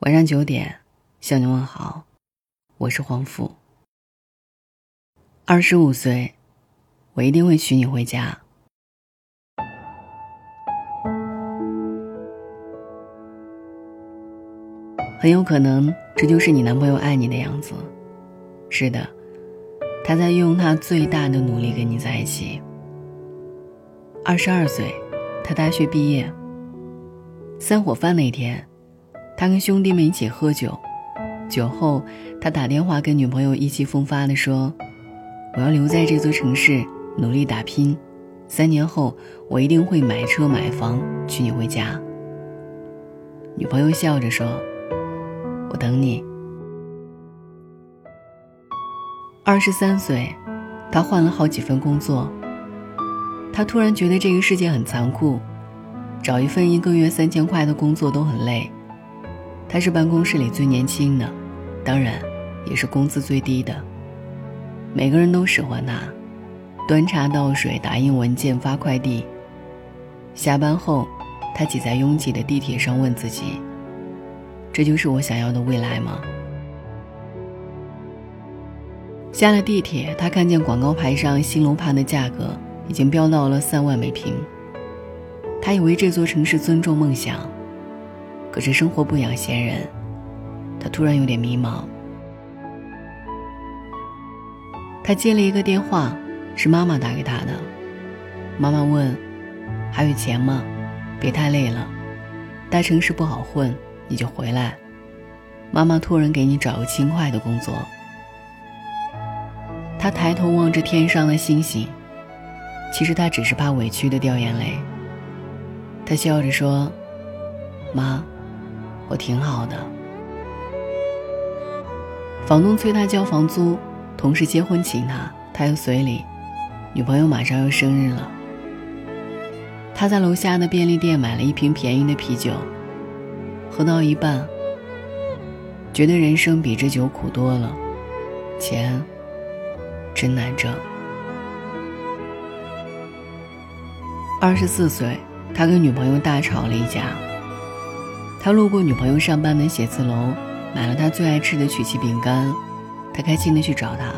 晚上九点，向你问好，我是黄富。二十五岁，我一定会娶你回家。很有可能，这就是你男朋友爱你的样子。是的，他在用他最大的努力跟你在一起。二十二岁，他大学毕业。散伙饭那天。他跟兄弟们一起喝酒，酒后，他打电话跟女朋友意气风发地说：“我要留在这座城市努力打拼，三年后我一定会买车买房娶你回家。”女朋友笑着说：“我等你。”二十三岁，他换了好几份工作。他突然觉得这个世界很残酷，找一份一个月三千块的工作都很累。他是办公室里最年轻的，当然，也是工资最低的。每个人都使唤他，端茶倒水、打印文件、发快递。下班后，他挤在拥挤的地铁上，问自己：“这就是我想要的未来吗？”下了地铁，他看见广告牌上新楼盘的价格已经飙到了三万每平。他以为这座城市尊重梦想。可是生活不养闲人，他突然有点迷茫。他接了一个电话，是妈妈打给他的。妈妈问：“还有钱吗？别太累了，大城市不好混，你就回来。妈妈托人给你找个轻快的工作。”他抬头望着天上的星星，其实他只是怕委屈的掉眼泪。他笑着说：“妈。”我挺好的。房东催他交房租，同事结婚请他，他又随礼。女朋友马上要生日了，他在楼下的便利店买了一瓶便宜的啤酒，喝到一半，觉得人生比这酒苦多了，钱真难挣。二十四岁，他跟女朋友大吵了一架。他路过女朋友上班的写字楼，买了她最爱吃的曲奇饼干，他开心的去找她。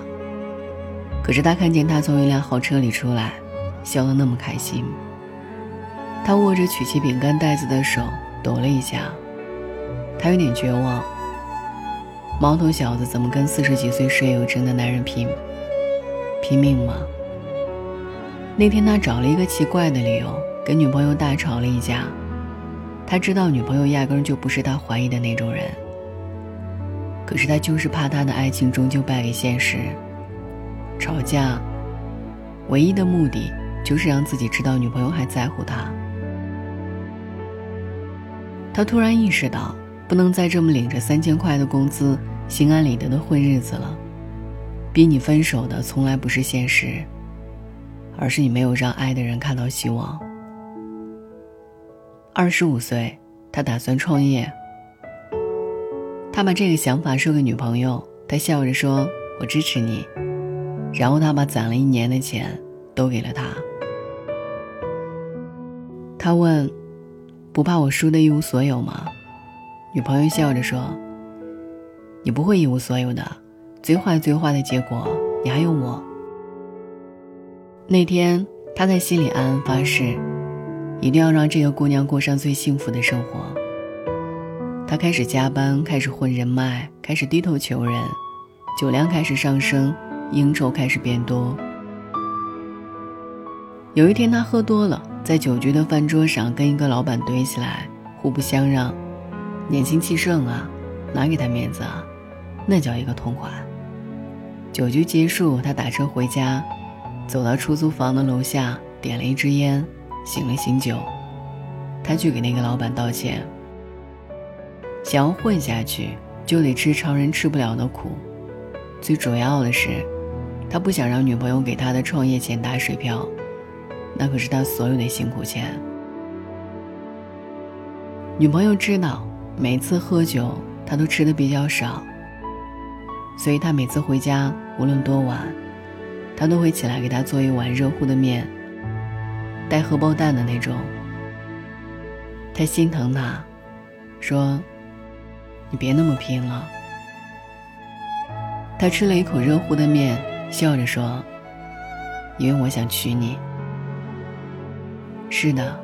可是他看见她从一辆豪车里出来，笑得那么开心。他握着曲奇饼干袋子的手抖了一下，他有点绝望。毛头小子怎么跟四十几岁事业有成的男人拼？拼命吗？那天他找了一个奇怪的理由，跟女朋友大吵了一架。他知道女朋友压根就不是他怀疑的那种人，可是他就是怕他的爱情终究败给现实。吵架，唯一的目的就是让自己知道女朋友还在乎他。他突然意识到，不能再这么领着三千块的工资，心安理得的混日子了。逼你分手的从来不是现实，而是你没有让爱的人看到希望。二十五岁，他打算创业。他把这个想法说给女朋友，他笑着说：“我支持你。”然后他把攒了一年的钱都给了她。他问：“不怕我输的一无所有吗？”女朋友笑着说：“你不会一无所有的，最坏最坏的结果，你还有我。”那天，他在心里暗暗发誓。一定要让这个姑娘过上最幸福的生活。他开始加班，开始混人脉，开始低头求人，酒量开始上升，应酬开始变多。有一天，他喝多了，在酒局的饭桌上跟一个老板怼起来，互不相让。年轻气盛啊，哪给他面子啊？那叫一个痛快。酒局结束，他打车回家，走到出租房的楼下，点了一支烟。醒了醒酒，他去给那个老板道歉。想要混下去，就得吃常人吃不了的苦。最主要的是，他不想让女朋友给他的创业钱打水漂，那可是他所有的辛苦钱。女朋友知道，每次喝酒他都吃的比较少，所以他每次回家，无论多晚，他都会起来给他做一碗热乎的面。带荷包蛋的那种。他心疼他，说：“你别那么拼了。”他吃了一口热乎的面，笑着说：“因为我想娶你。”是的，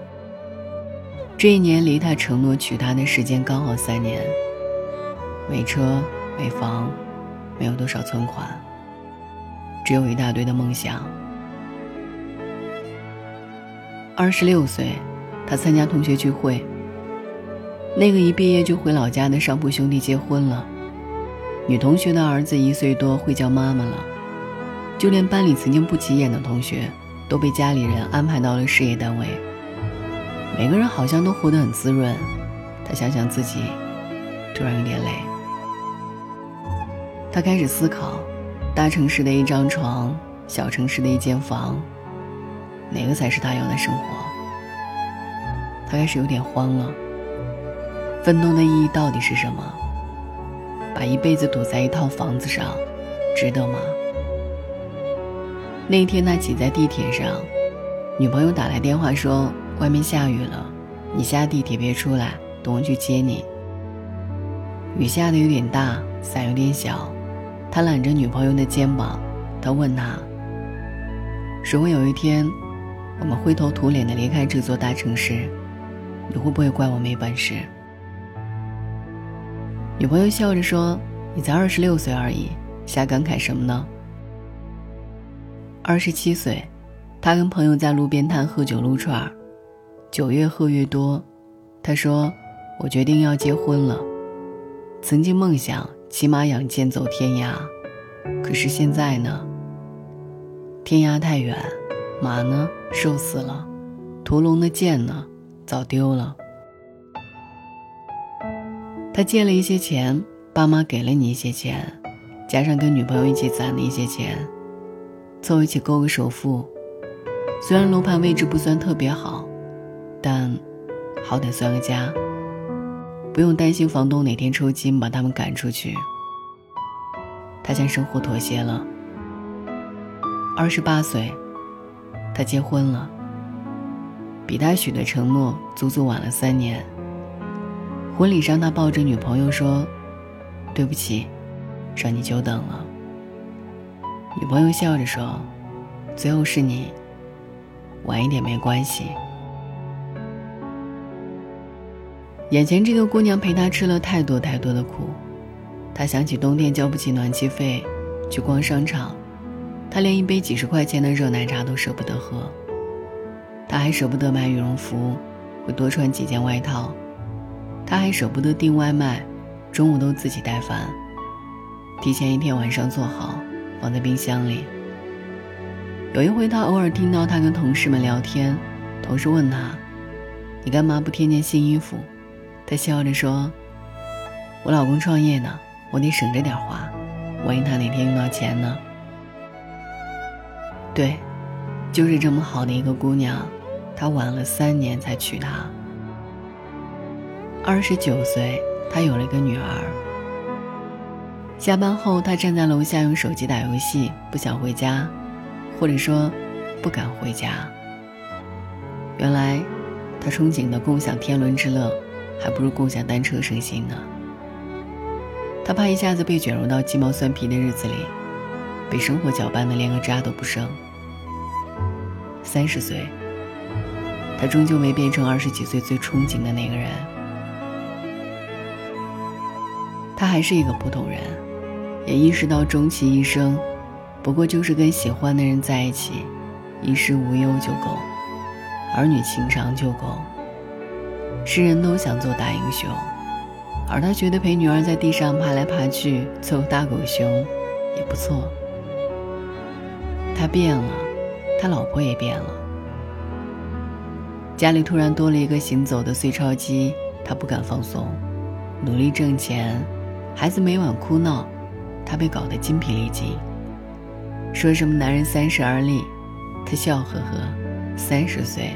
这一年离他承诺娶她的时间刚好三年。没车，没房，没有多少存款，只有一大堆的梦想。二十六岁，他参加同学聚会。那个一毕业就回老家的上铺兄弟结婚了，女同学的儿子一岁多会叫妈妈了，就连班里曾经不起眼的同学，都被家里人安排到了事业单位。每个人好像都活得很滋润。他想想自己，突然有点累。他开始思考，大城市的一张床，小城市的一间房。哪个才是他要的生活？他开始有点慌了。奋斗的意义到底是什么？把一辈子赌在一套房子上，值得吗？那一天他挤在地铁上，女朋友打来电话说外面下雨了，你下地铁别出来，等我去接你。雨下的有点大，伞有点小，他揽着女朋友的肩膀，他问她：“如果有一天……”我们灰头土脸的离开这座大城市，你会不会怪我没本事？女朋友笑着说：“你才二十六岁而已，瞎感慨什么呢？”二十七岁，他跟朋友在路边摊喝酒撸串儿，酒越喝越多。他说：“我决定要结婚了。曾经梦想骑马养剑走天涯，可是现在呢？天涯太远。”马呢？瘦死了。屠龙的剑呢？早丢了。他借了一些钱，爸妈给了你一些钱，加上跟女朋友一起攒的一些钱，凑一起够个首付。虽然楼盘位置不算特别好，但好歹算个家，不用担心房东哪天抽筋把他们赶出去。他向生活妥协了。二十八岁。他结婚了，比他许的承诺足足晚了三年。婚礼上，他抱着女朋友说：“对不起，让你久等了。”女朋友笑着说：“最后是你，晚一点没关系。”眼前这个姑娘陪他吃了太多太多的苦，他想起冬天交不起暖气费，去逛商场。他连一杯几十块钱的热奶茶都舍不得喝，他还舍不得买羽绒服，会多穿几件外套，他还舍不得订外卖，中午都自己带饭，提前一天晚上做好，放在冰箱里。有一回，他偶尔听到他跟同事们聊天，同事问他：“你干嘛不添件新衣服？”他笑着说：“我老公创业呢，我得省着点花，万一他哪天用到钱呢？”对，就是这么好的一个姑娘，他晚了三年才娶她。二十九岁，他有了一个女儿。下班后，他站在楼下用手机打游戏，不想回家，或者说，不敢回家。原来，他憧憬的共享天伦之乐，还不如共享单车省心呢。他怕一下子被卷入到鸡毛蒜皮的日子里，被生活搅拌的连个渣都不剩。三十岁，他终究没变成二十几岁最憧憬的那个人。他还是一个普通人，也意识到终其一生，不过就是跟喜欢的人在一起，衣食无忧就够，儿女情长就够。世人都想做大英雄，而他觉得陪女儿在地上爬来爬去凑大狗熊，也不错。他变了。他老婆也变了，家里突然多了一个行走的碎钞机，他不敢放松，努力挣钱，孩子每晚哭闹，他被搞得精疲力尽。说什么男人三十而立，他笑呵呵，三十岁，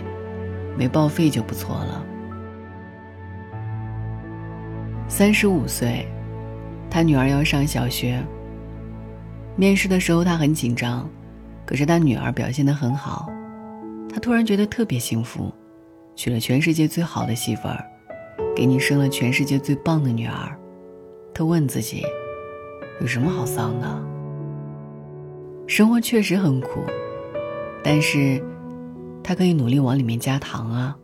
没报废就不错了。三十五岁，他女儿要上小学，面试的时候他很紧张。可是他女儿表现得很好，他突然觉得特别幸福，娶了全世界最好的媳妇儿，给你生了全世界最棒的女儿，他问自己：有什么好丧的？生活确实很苦，但是他可以努力往里面加糖啊。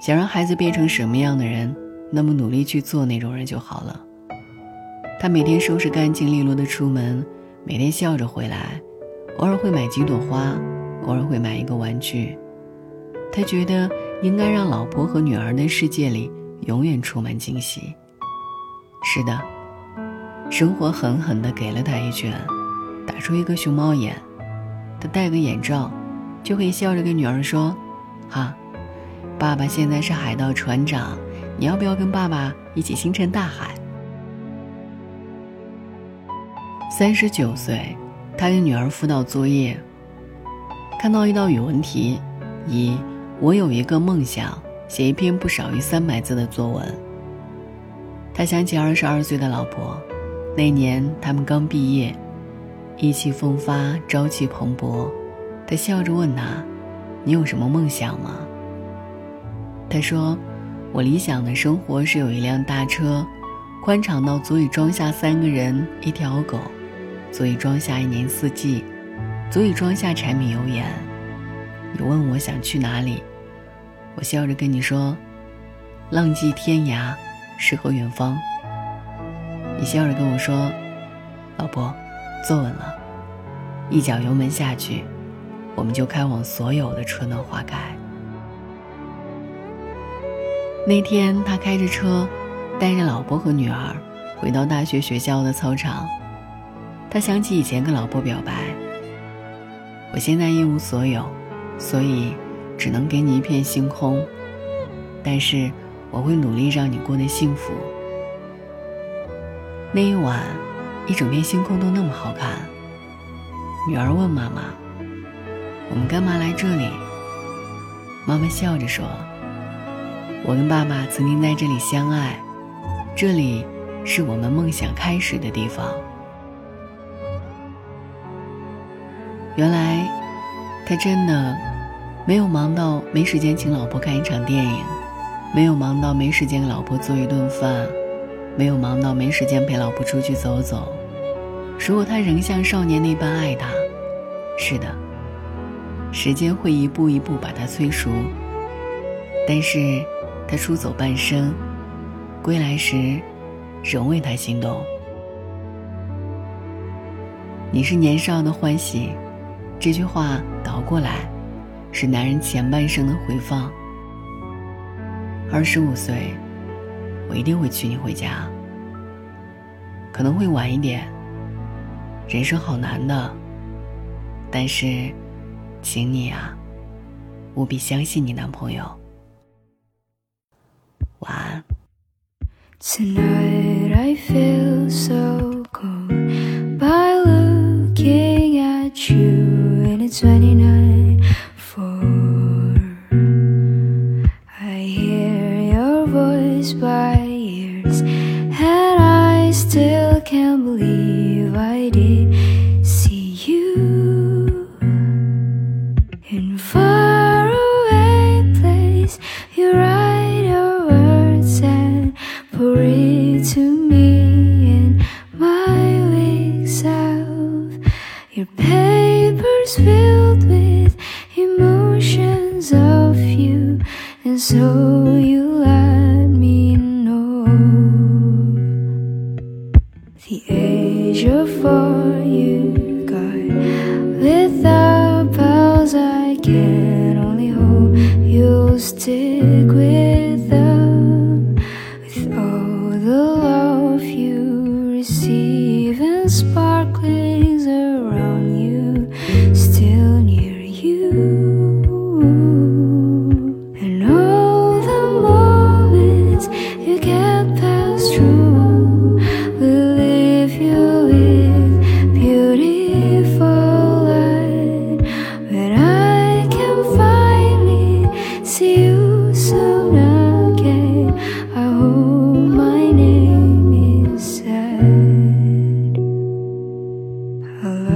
想让孩子变成什么样的人，那么努力去做那种人就好了。他每天收拾干净利落的出门，每天笑着回来，偶尔会买几朵花，偶尔会买一个玩具。他觉得应该让老婆和女儿的世界里永远充满惊喜。是的，生活狠狠地给了他一拳，打出一个熊猫眼。他戴个眼罩，就会笑着跟女儿说：“哈，爸爸现在是海盗船长，你要不要跟爸爸一起星辰大海？”三十九岁，他给女儿辅导作业，看到一道语文题：“一，我有一个梦想，写一篇不少于三百字的作文。”他想起二十二岁的老婆，那年他们刚毕业，意气风发，朝气蓬勃。他笑着问他：“你有什么梦想吗？”他说：“我理想的生活是有一辆大车，宽敞到足以装下三个人，一条狗。”足以装下一年四季，足以装下柴米油盐。你问我想去哪里，我笑着跟你说：“浪迹天涯，诗和远方。”你笑着跟我说：“老婆，坐稳了，一脚油门下去，我们就开往所有的春暖花开。”那天，他开着车，带着老婆和女儿回到大学学校的操场。他想起以前跟老婆表白：“我现在一无所有，所以只能给你一片星空。但是我会努力让你过得幸福。”那一晚，一整片星空都那么好看。女儿问妈妈：“我们干嘛来这里？”妈妈笑着说：“我跟爸爸曾经在这里相爱，这里是我们梦想开始的地方。”原来，他真的没有忙到没时间请老婆看一场电影，没有忙到没时间给老婆做一顿饭，没有忙到没时间陪老婆出去走走。如果他仍像少年那般爱她，是的，时间会一步一步把他催熟。但是，他出走半生，归来时，仍为他心动。你是年少的欢喜。这句话倒过来，是男人前半生的回放。二十五岁，我一定会娶你回家。可能会晚一点。人生好难的，但是，请你啊，务必相信你男朋友。晚安。29 for I hear your voice by ears and I still can't believe I did see you. In far away place you write your words and pour it to me in my weeks of your papers filled so Hello.